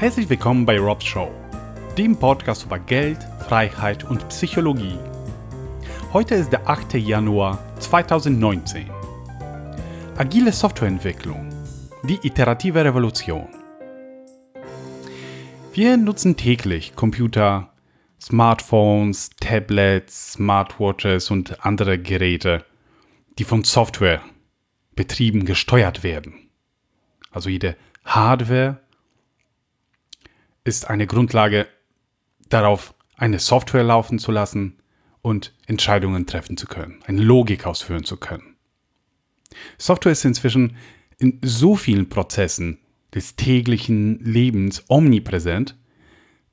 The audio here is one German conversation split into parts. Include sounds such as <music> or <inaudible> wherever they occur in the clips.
Herzlich willkommen bei Rob's Show, dem Podcast über Geld, Freiheit und Psychologie. Heute ist der 8. Januar 2019. Agile Softwareentwicklung, die iterative Revolution. Wir nutzen täglich Computer, Smartphones, Tablets, Smartwatches und andere Geräte, die von Software betrieben gesteuert werden. Also jede Hardware ist eine Grundlage darauf, eine Software laufen zu lassen und Entscheidungen treffen zu können, eine Logik ausführen zu können. Software ist inzwischen in so vielen Prozessen des täglichen Lebens omnipräsent,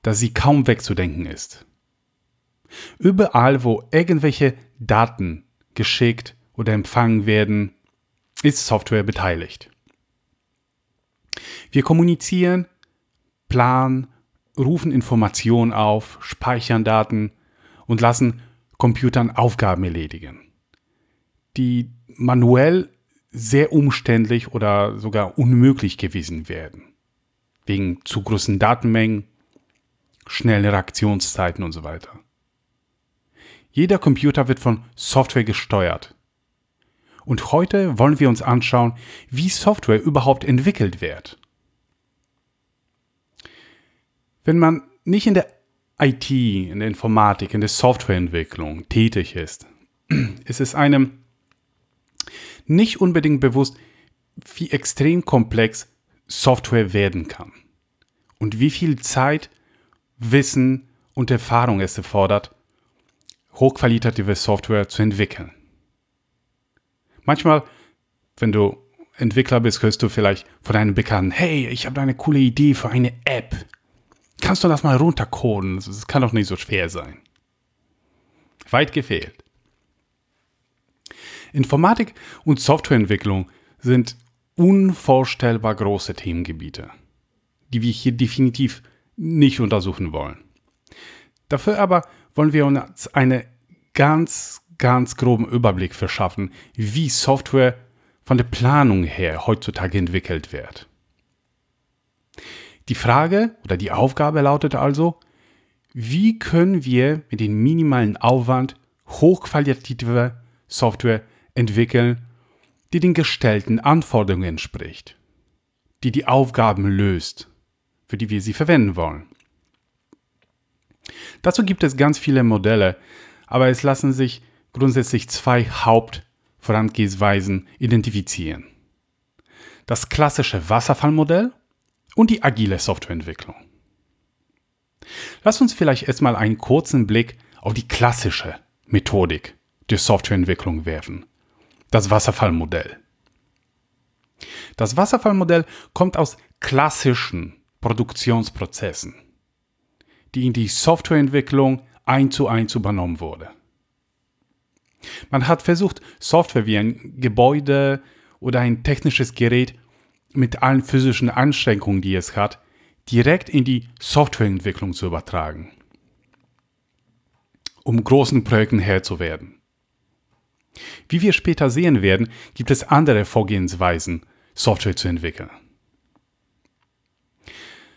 dass sie kaum wegzudenken ist. Überall, wo irgendwelche Daten geschickt oder empfangen werden, ist Software beteiligt. Wir kommunizieren, planen, rufen Informationen auf, speichern Daten und lassen Computern Aufgaben erledigen, die manuell sehr umständlich oder sogar unmöglich gewesen werden. Wegen zu großen Datenmengen, schnellen Reaktionszeiten und so weiter. Jeder Computer wird von Software gesteuert. Und heute wollen wir uns anschauen, wie Software überhaupt entwickelt wird. Wenn man nicht in der IT, in der Informatik, in der Softwareentwicklung tätig ist, <clears throat> ist es einem nicht unbedingt bewusst, wie extrem komplex Software werden kann und wie viel Zeit, Wissen und Erfahrung es erfordert, hochqualitative Software zu entwickeln. Manchmal, wenn du Entwickler bist, hörst du vielleicht von einem Bekannten, hey, ich habe eine coole Idee für eine App. Kannst du das mal runtercoden? Das kann doch nicht so schwer sein. Weit gefehlt. Informatik und Softwareentwicklung sind unvorstellbar große Themengebiete, die wir hier definitiv nicht untersuchen wollen. Dafür aber wollen wir uns einen ganz, ganz groben Überblick verschaffen, wie Software von der Planung her heutzutage entwickelt wird. Die Frage oder die Aufgabe lautet also, wie können wir mit dem minimalen Aufwand hochqualitative Software entwickeln, die den gestellten Anforderungen entspricht, die die Aufgaben löst, für die wir sie verwenden wollen. Dazu gibt es ganz viele Modelle, aber es lassen sich grundsätzlich zwei Hauptvorangehensweisen identifizieren. Das klassische Wasserfallmodell und die agile Softwareentwicklung. Lass uns vielleicht erstmal einen kurzen Blick auf die klassische Methodik der Softwareentwicklung werfen. Das Wasserfallmodell. Das Wasserfallmodell kommt aus klassischen Produktionsprozessen, die in die Softwareentwicklung ein zu eins übernommen wurde. Man hat versucht, Software wie ein Gebäude oder ein technisches Gerät mit allen physischen Anstrengungen, die es hat, direkt in die Softwareentwicklung zu übertragen, um großen Projekten Herr zu werden. Wie wir später sehen werden, gibt es andere Vorgehensweisen, Software zu entwickeln.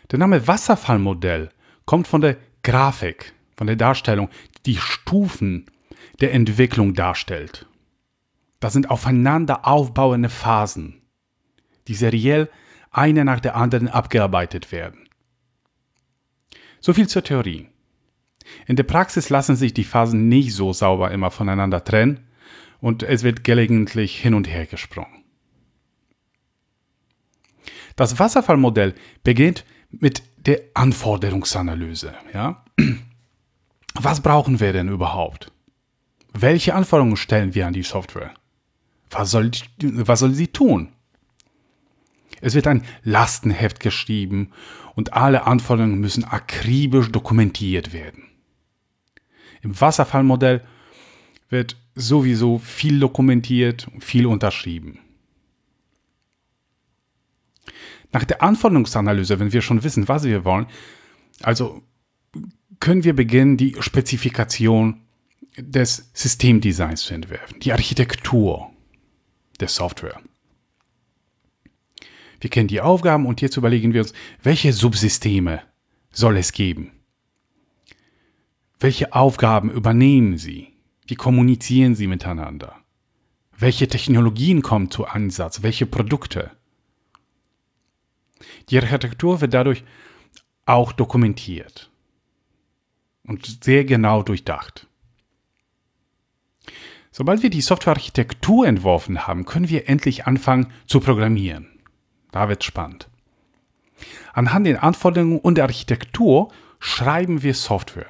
Der Name Wasserfallmodell kommt von der Grafik, von der Darstellung, die Stufen der Entwicklung darstellt. Das sind aufeinander aufbauende Phasen die seriell eine nach der anderen abgearbeitet werden. So viel zur Theorie. In der Praxis lassen sich die Phasen nicht so sauber immer voneinander trennen und es wird gelegentlich hin und her gesprungen. Das Wasserfallmodell beginnt mit der Anforderungsanalyse. Ja? <clears throat> Was brauchen wir denn überhaupt? Welche Anforderungen stellen wir an die Software? Was soll, was soll sie tun? Es wird ein Lastenheft geschrieben und alle Anforderungen müssen akribisch dokumentiert werden. Im Wasserfallmodell wird sowieso viel dokumentiert und viel unterschrieben. Nach der Anforderungsanalyse, wenn wir schon wissen, was wir wollen, also können wir beginnen, die Spezifikation des Systemdesigns zu entwerfen, die Architektur der Software. Wir kennen die Aufgaben und jetzt überlegen wir uns, welche Subsysteme soll es geben? Welche Aufgaben übernehmen sie? Wie kommunizieren sie miteinander? Welche Technologien kommen zu Einsatz? Welche Produkte? Die Architektur wird dadurch auch dokumentiert und sehr genau durchdacht. Sobald wir die Softwarearchitektur entworfen haben, können wir endlich anfangen zu programmieren. Da wird spannend. Anhand der Anforderungen und der Architektur schreiben wir Software,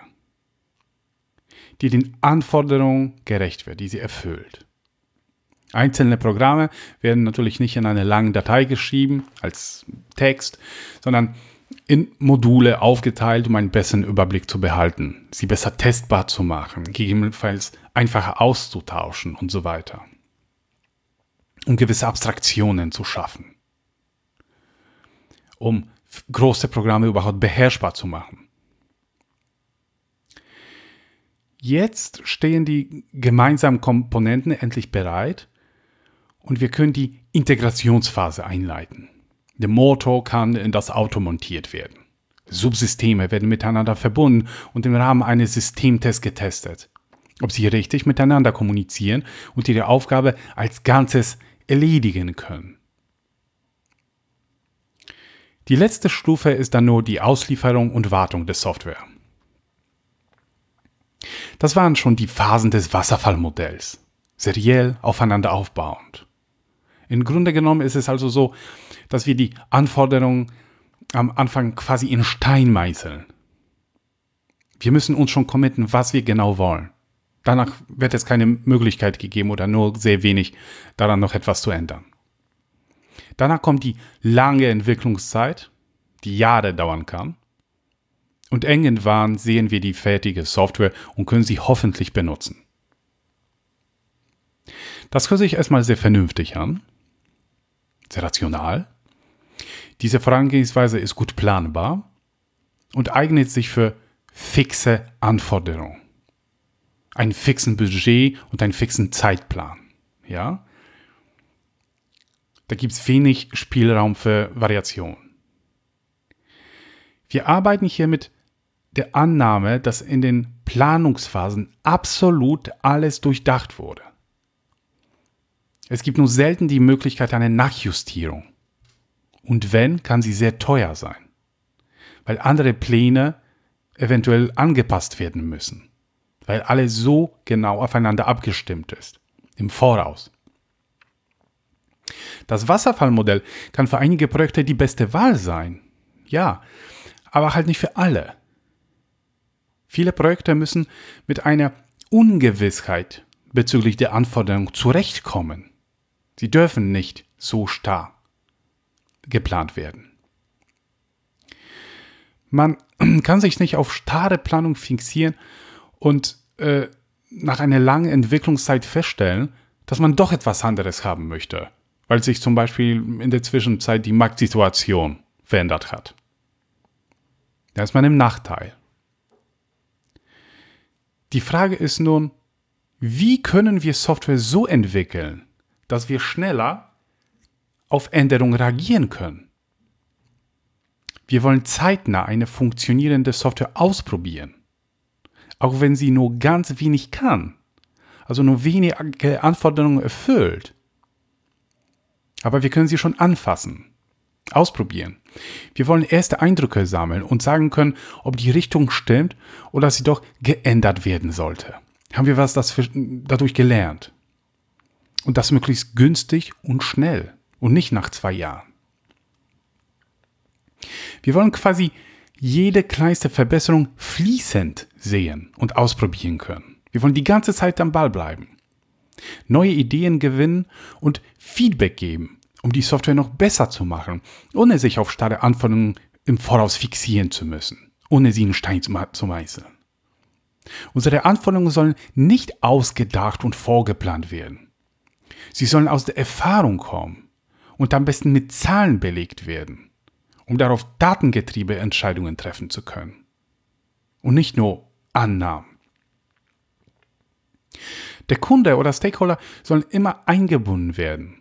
die den Anforderungen gerecht wird, die sie erfüllt. Einzelne Programme werden natürlich nicht in eine lange Datei geschrieben als Text, sondern in Module aufgeteilt, um einen besseren Überblick zu behalten, sie besser testbar zu machen, gegebenenfalls einfacher auszutauschen und so weiter. Um gewisse Abstraktionen zu schaffen. Um große Programme überhaupt beherrschbar zu machen. Jetzt stehen die gemeinsamen Komponenten endlich bereit und wir können die Integrationsphase einleiten. Der Motor kann in das Auto montiert werden. Subsysteme werden miteinander verbunden und im Rahmen eines Systemtests getestet, ob sie richtig miteinander kommunizieren und ihre Aufgabe als Ganzes erledigen können. Die letzte Stufe ist dann nur die Auslieferung und Wartung der Software. Das waren schon die Phasen des Wasserfallmodells, seriell aufeinander aufbauend. Im Grunde genommen ist es also so, dass wir die Anforderungen am Anfang quasi in Stein meißeln. Wir müssen uns schon committen, was wir genau wollen. Danach wird es keine Möglichkeit gegeben oder nur sehr wenig daran noch etwas zu ändern. Danach kommt die lange Entwicklungszeit, die Jahre dauern kann. Und irgendwann sehen wir die fertige Software und können sie hoffentlich benutzen. Das hört sich erstmal sehr vernünftig an sehr rational. Diese Vorangehensweise ist gut planbar und eignet sich für fixe Anforderungen. Einen fixen Budget und einen fixen Zeitplan. Ja? Da gibt es wenig Spielraum für Variation. Wir arbeiten hier mit der Annahme, dass in den Planungsphasen absolut alles durchdacht wurde. Es gibt nur selten die Möglichkeit einer Nachjustierung. Und wenn, kann sie sehr teuer sein, weil andere Pläne eventuell angepasst werden müssen, weil alles so genau aufeinander abgestimmt ist, im Voraus. Das Wasserfallmodell kann für einige Projekte die beste Wahl sein, ja, aber halt nicht für alle. Viele Projekte müssen mit einer Ungewissheit bezüglich der Anforderungen zurechtkommen. Sie dürfen nicht so starr geplant werden. Man <clears throat> kann sich nicht auf starre Planung fixieren und äh, nach einer langen Entwicklungszeit feststellen, dass man doch etwas anderes haben möchte, weil sich zum Beispiel in der Zwischenzeit die Marktsituation verändert hat. Da ist man im Nachteil. Die Frage ist nun, wie können wir Software so entwickeln, dass wir schneller auf Änderungen reagieren können. Wir wollen zeitnah eine funktionierende Software ausprobieren, auch wenn sie nur ganz wenig kann, also nur wenige Anforderungen erfüllt. Aber wir können sie schon anfassen, ausprobieren. Wir wollen erste Eindrücke sammeln und sagen können, ob die Richtung stimmt oder sie doch geändert werden sollte. Haben wir was dadurch gelernt? Und das möglichst günstig und schnell und nicht nach zwei Jahren. Wir wollen quasi jede kleinste Verbesserung fließend sehen und ausprobieren können. Wir wollen die ganze Zeit am Ball bleiben. Neue Ideen gewinnen und Feedback geben, um die Software noch besser zu machen, ohne sich auf starre Anforderungen im Voraus fixieren zu müssen, ohne sie in Stein zu meißeln. Unsere Anforderungen sollen nicht ausgedacht und vorgeplant werden. Sie sollen aus der Erfahrung kommen und am besten mit Zahlen belegt werden, um darauf datengetriebene Entscheidungen treffen zu können. Und nicht nur Annahmen. Der Kunde oder Stakeholder sollen immer eingebunden werden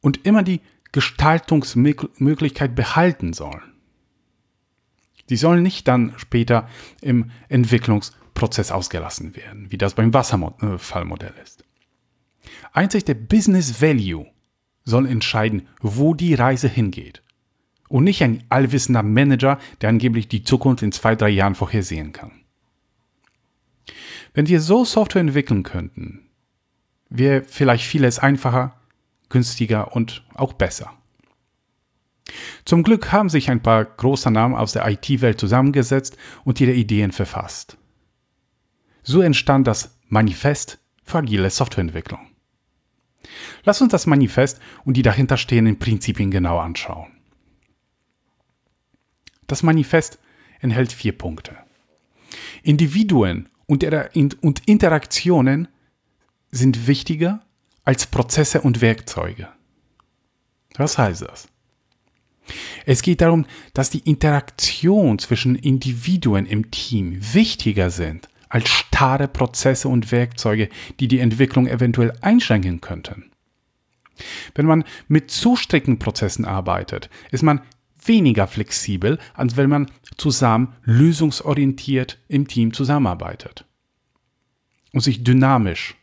und immer die Gestaltungsmöglichkeit behalten sollen. Sie sollen nicht dann später im Entwicklungsprozess ausgelassen werden, wie das beim Wasserfallmodell ist. Einzig der Business Value soll entscheiden, wo die Reise hingeht. Und nicht ein allwissender Manager, der angeblich die Zukunft in zwei, drei Jahren vorhersehen kann. Wenn wir so Software entwickeln könnten, wäre vielleicht vieles einfacher, günstiger und auch besser. Zum Glück haben sich ein paar große Namen aus der IT-Welt zusammengesetzt und ihre Ideen verfasst. So entstand das Manifest für agile Softwareentwicklung. Lass uns das Manifest und die dahinterstehenden Prinzipien genau anschauen. Das Manifest enthält vier Punkte. Individuen und, Interaktionen sind wichtiger als Prozesse und Werkzeuge. Was heißt das? Es geht darum, dass die Interaktion zwischen Individuen im Team wichtiger sind als starre Prozesse und Werkzeuge, die die Entwicklung eventuell einschränken könnten. Wenn man mit zu strikten Prozessen arbeitet, ist man weniger flexibel, als wenn man zusammen lösungsorientiert im Team zusammenarbeitet und sich dynamisch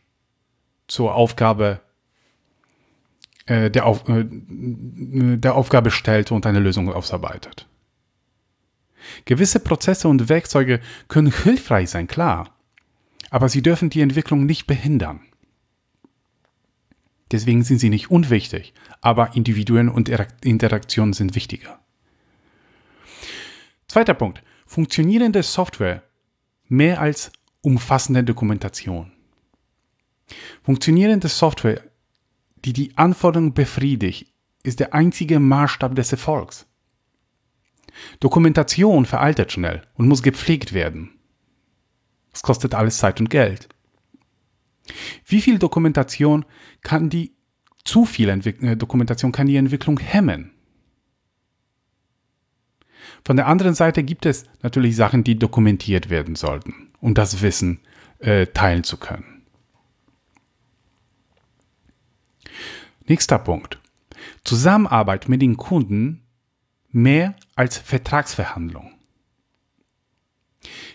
zur Aufgabe äh, der, Auf, äh, der Aufgabe stellt und eine Lösung ausarbeitet. Gewisse Prozesse und Werkzeuge können hilfreich sein, klar, aber sie dürfen die Entwicklung nicht behindern. Deswegen sind sie nicht unwichtig, aber Individuen und Interaktionen sind wichtiger. Zweiter Punkt. Funktionierende Software mehr als umfassende Dokumentation. Funktionierende Software, die die Anforderungen befriedigt, ist der einzige Maßstab des Erfolgs. Dokumentation veraltet schnell und muss gepflegt werden. Es kostet alles Zeit und Geld. Wie viel Dokumentation kann die zu viel Entwick äh, Dokumentation kann die Entwicklung hemmen? Von der anderen Seite gibt es natürlich Sachen, die dokumentiert werden sollten, um das Wissen äh, teilen zu können. Nächster Punkt. Zusammenarbeit mit den Kunden mehr als Vertragsverhandlung.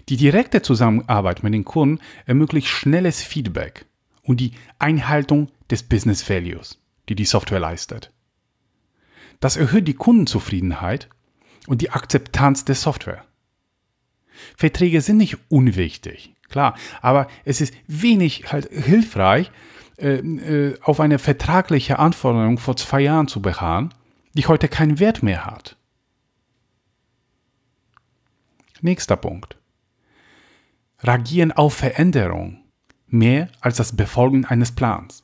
Die direkte Zusammenarbeit mit den Kunden ermöglicht schnelles Feedback und die Einhaltung des Business Values, die die Software leistet. Das erhöht die Kundenzufriedenheit und die Akzeptanz der Software. Verträge sind nicht unwichtig, klar, aber es ist wenig halt hilfreich, äh, äh, auf eine vertragliche Anforderung vor zwei Jahren zu beharren, die heute keinen Wert mehr hat. Nächster Punkt. Reagieren auf Veränderung mehr als das Befolgen eines Plans.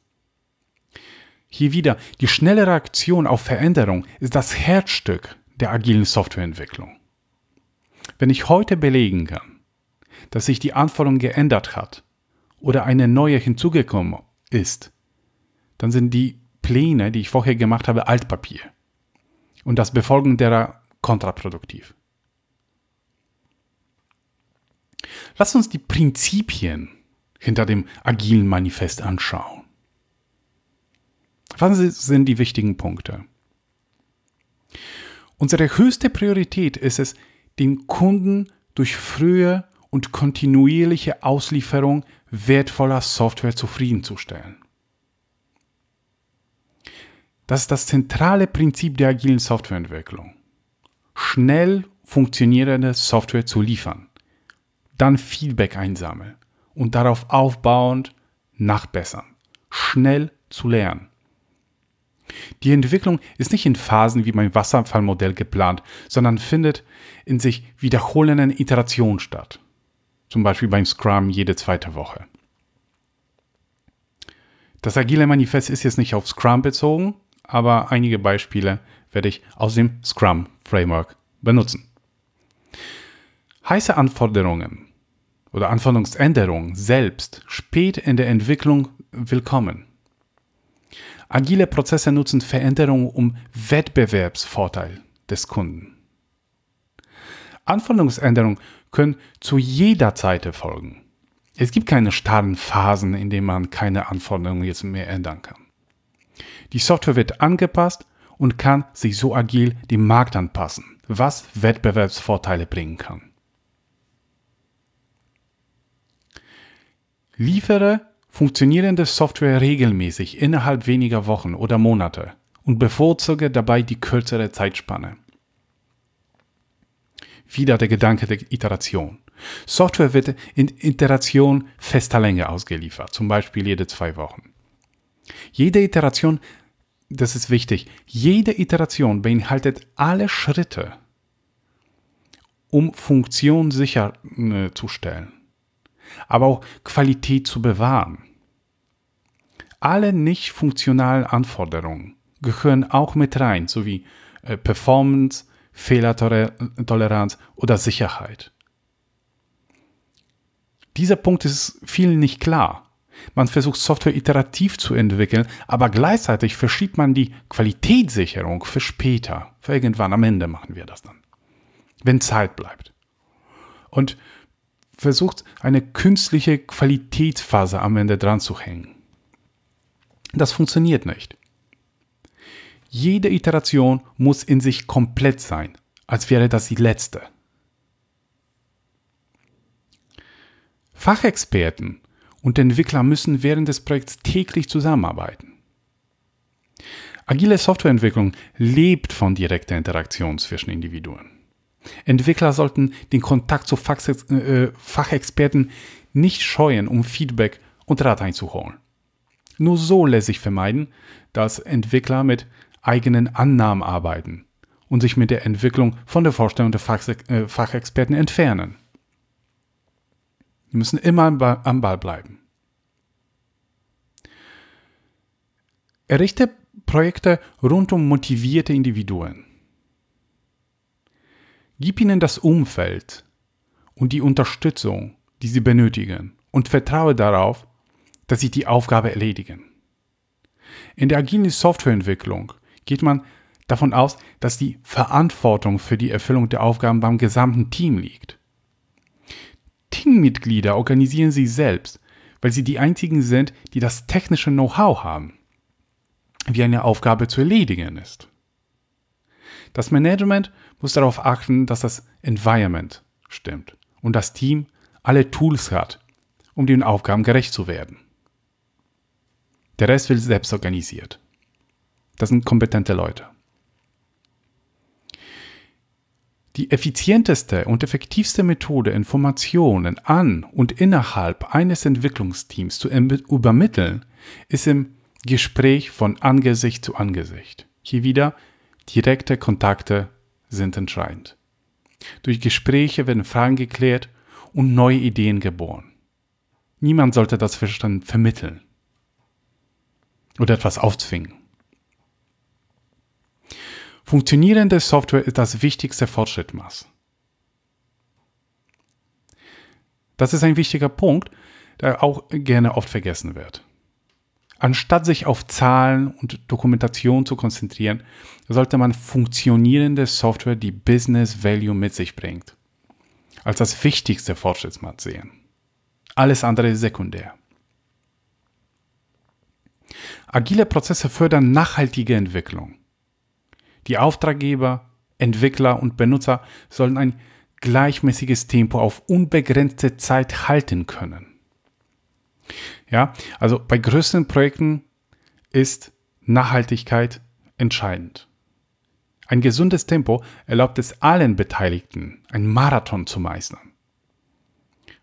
Hier wieder, die schnelle Reaktion auf Veränderung ist das Herzstück der agilen Softwareentwicklung. Wenn ich heute belegen kann, dass sich die Anforderung geändert hat oder eine neue hinzugekommen ist, dann sind die Pläne, die ich vorher gemacht habe, Altpapier. Und das Befolgen derer kontraproduktiv. Lass uns die Prinzipien hinter dem agilen Manifest anschauen. Was sind die wichtigen Punkte? Unsere höchste Priorität ist es, den Kunden durch frühe und kontinuierliche Auslieferung wertvoller Software zufriedenzustellen. Das ist das zentrale Prinzip der agilen Softwareentwicklung. Schnell funktionierende Software zu liefern, dann Feedback einsammeln und darauf aufbauend nachbessern, schnell zu lernen. Die Entwicklung ist nicht in Phasen wie beim Wasserfallmodell geplant, sondern findet in sich wiederholenden Iterationen statt zum Beispiel beim Scrum jede zweite Woche. Das agile Manifest ist jetzt nicht auf Scrum bezogen, aber einige Beispiele werde ich aus dem Scrum Framework benutzen. Heiße Anforderungen oder Anforderungsänderungen selbst spät in der Entwicklung willkommen. Agile Prozesse nutzen Veränderungen um Wettbewerbsvorteil des Kunden. Anforderungsänderungen können zu jeder Zeit erfolgen. Es gibt keine starren Phasen, in denen man keine Anforderungen jetzt mehr ändern kann. Die Software wird angepasst und kann sich so agil dem Markt anpassen, was Wettbewerbsvorteile bringen kann. Liefere funktionierende Software regelmäßig innerhalb weniger Wochen oder Monate und bevorzuge dabei die kürzere Zeitspanne. Wieder der Gedanke der Iteration. Software wird in Iteration fester Länge ausgeliefert, zum Beispiel jede zwei Wochen. Jede Iteration, das ist wichtig, jede Iteration beinhaltet alle Schritte, um Funktion sicherzustellen, aber auch Qualität zu bewahren. Alle nicht funktionalen Anforderungen gehören auch mit rein, sowie äh, Performance, Fehlertoleranz oder Sicherheit. Dieser Punkt ist vielen nicht klar. Man versucht Software iterativ zu entwickeln, aber gleichzeitig verschiebt man die Qualitätssicherung für später. Für irgendwann am Ende machen wir das dann. Wenn Zeit bleibt. Und versucht eine künstliche Qualitätsphase am Ende dran zu hängen. Das funktioniert nicht. Jede Iteration muss in sich komplett sein, als wäre das die letzte. Fachexperten und Entwickler müssen während des Projekts täglich zusammenarbeiten. Agile Softwareentwicklung lebt von direkter Interaktion zwischen Individuen. Entwickler sollten den Kontakt zu äh, Fachexperten nicht scheuen, um Feedback und Rat einzuholen. Nur so lässt sich vermeiden, dass Entwickler mit eigenen Annahmen arbeiten und sich mit der Entwicklung von der Vorstellung der äh, Fachexperten entfernen. Wir müssen immer am Ball bleiben. Errichte Projekte rund um motivierte Individuen. Gib ihnen das Umfeld und die Unterstützung, die sie benötigen und vertraue darauf, dass sie die Aufgabe erledigen. In der agilen Softwareentwicklung geht man davon aus, dass die Verantwortung für die Erfüllung der Aufgaben beim gesamten Team liegt. Teammitglieder organisieren sie selbst, weil sie die einzigen sind, die das technische Know-how haben, wie eine Aufgabe zu erledigen ist. Das Management muss darauf achten, dass das Environment stimmt und das Team alle Tools hat, um den Aufgaben gerecht zu werden. Der Rest wird selbst organisiert. Das sind kompetente Leute. Die effizienteste und effektivste Methode, Informationen an und innerhalb eines Entwicklungsteams zu übermitteln, ist im Gespräch von Angesicht zu Angesicht. Hier wieder direkte Kontakte sind entscheidend. Durch Gespräche werden Fragen geklärt und neue Ideen geboren. Niemand sollte das Verstand vermitteln oder etwas aufzwingen. Funktionierende Software ist das wichtigste Fortschrittmaß. Das ist ein wichtiger Punkt, der auch gerne oft vergessen wird. Anstatt sich auf Zahlen und Dokumentation zu konzentrieren, sollte man funktionierende Software, die Business Value mit sich bringt, als das wichtigste Fortschrittsmaß sehen. Alles andere ist sekundär. Agile Prozesse fördern nachhaltige Entwicklung. Die Auftraggeber, Entwickler und Benutzer sollen ein gleichmäßiges Tempo auf unbegrenzte Zeit halten können. Ja, also bei größeren Projekten ist Nachhaltigkeit entscheidend. Ein gesundes Tempo erlaubt es allen Beteiligten, einen Marathon zu meistern.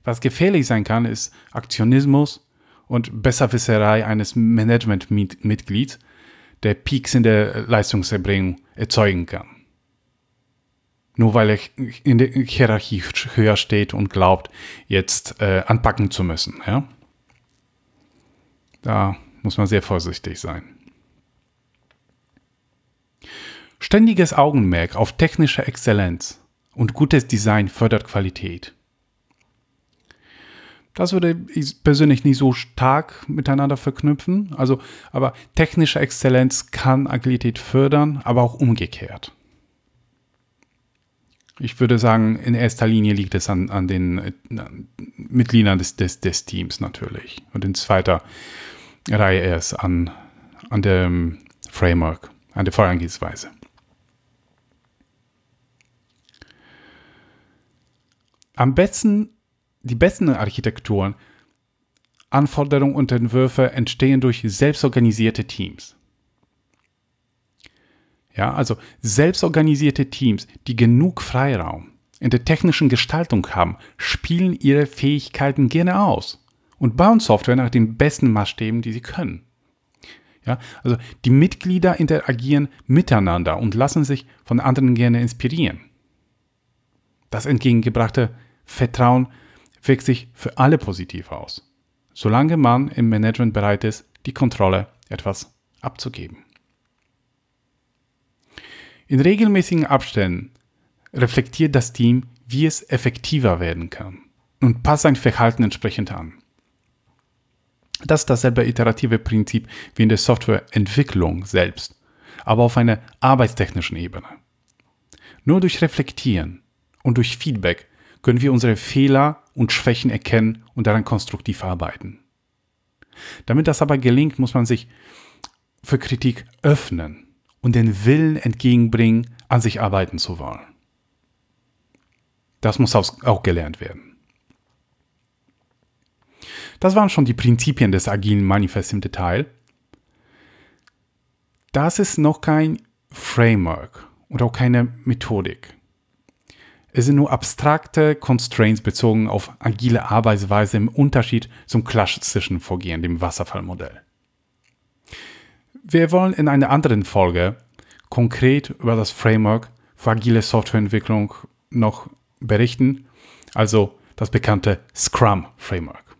Was gefährlich sein kann, ist Aktionismus und Besserwisserei eines Managementmitglieds, der Peaks in der Leistungserbringung erzeugen kann. Nur weil er in der Hierarchie höher steht und glaubt, jetzt äh, anpacken zu müssen. Ja? Da muss man sehr vorsichtig sein. Ständiges Augenmerk auf technische Exzellenz und gutes Design fördert Qualität. Das würde ich persönlich nicht so stark miteinander verknüpfen. Also, aber technische Exzellenz kann Agilität fördern, aber auch umgekehrt. Ich würde sagen, in erster Linie liegt es an, an den äh, Mitgliedern des, des, des Teams natürlich. Und in zweiter Reihe erst an, an dem Framework, an der Vorangehensweise. Am besten, die besten Architekturen, Anforderungen und Entwürfe entstehen durch selbstorganisierte Teams. Ja, also selbstorganisierte Teams, die genug Freiraum in der technischen Gestaltung haben, spielen ihre Fähigkeiten gerne aus und bauen Software nach den besten Maßstäben, die sie können. Ja, also die Mitglieder interagieren miteinander und lassen sich von anderen gerne inspirieren. Das entgegengebrachte Vertrauen wirkt sich für alle positiv aus, solange man im Management bereit ist, die Kontrolle etwas abzugeben. In regelmäßigen Abständen reflektiert das Team, wie es effektiver werden kann und passt sein Verhalten entsprechend an. Das ist dasselbe iterative Prinzip wie in der Softwareentwicklung selbst, aber auf einer arbeitstechnischen Ebene. Nur durch Reflektieren und durch Feedback können wir unsere Fehler und Schwächen erkennen und daran konstruktiv arbeiten. Damit das aber gelingt, muss man sich für Kritik öffnen und den Willen entgegenbringen, an sich arbeiten zu wollen. Das muss auch gelernt werden. Das waren schon die Prinzipien des agilen Manifests im Detail. Das ist noch kein Framework und auch keine Methodik. Es sind nur abstrakte Constraints bezogen auf agile Arbeitsweise im Unterschied zum klassischen Vorgehen, dem Wasserfallmodell. Wir wollen in einer anderen Folge konkret über das Framework für agile Softwareentwicklung noch berichten, also das bekannte Scrum Framework.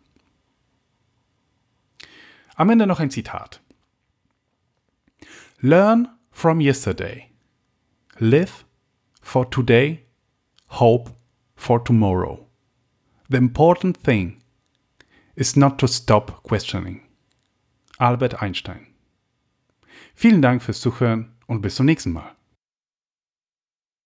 Am Ende noch ein Zitat. Learn from yesterday. Live for today. Hope for tomorrow. The important thing is not to stop questioning. Albert Einstein. Vielen Dank fürs Zuhören und bis zum nächsten Mal.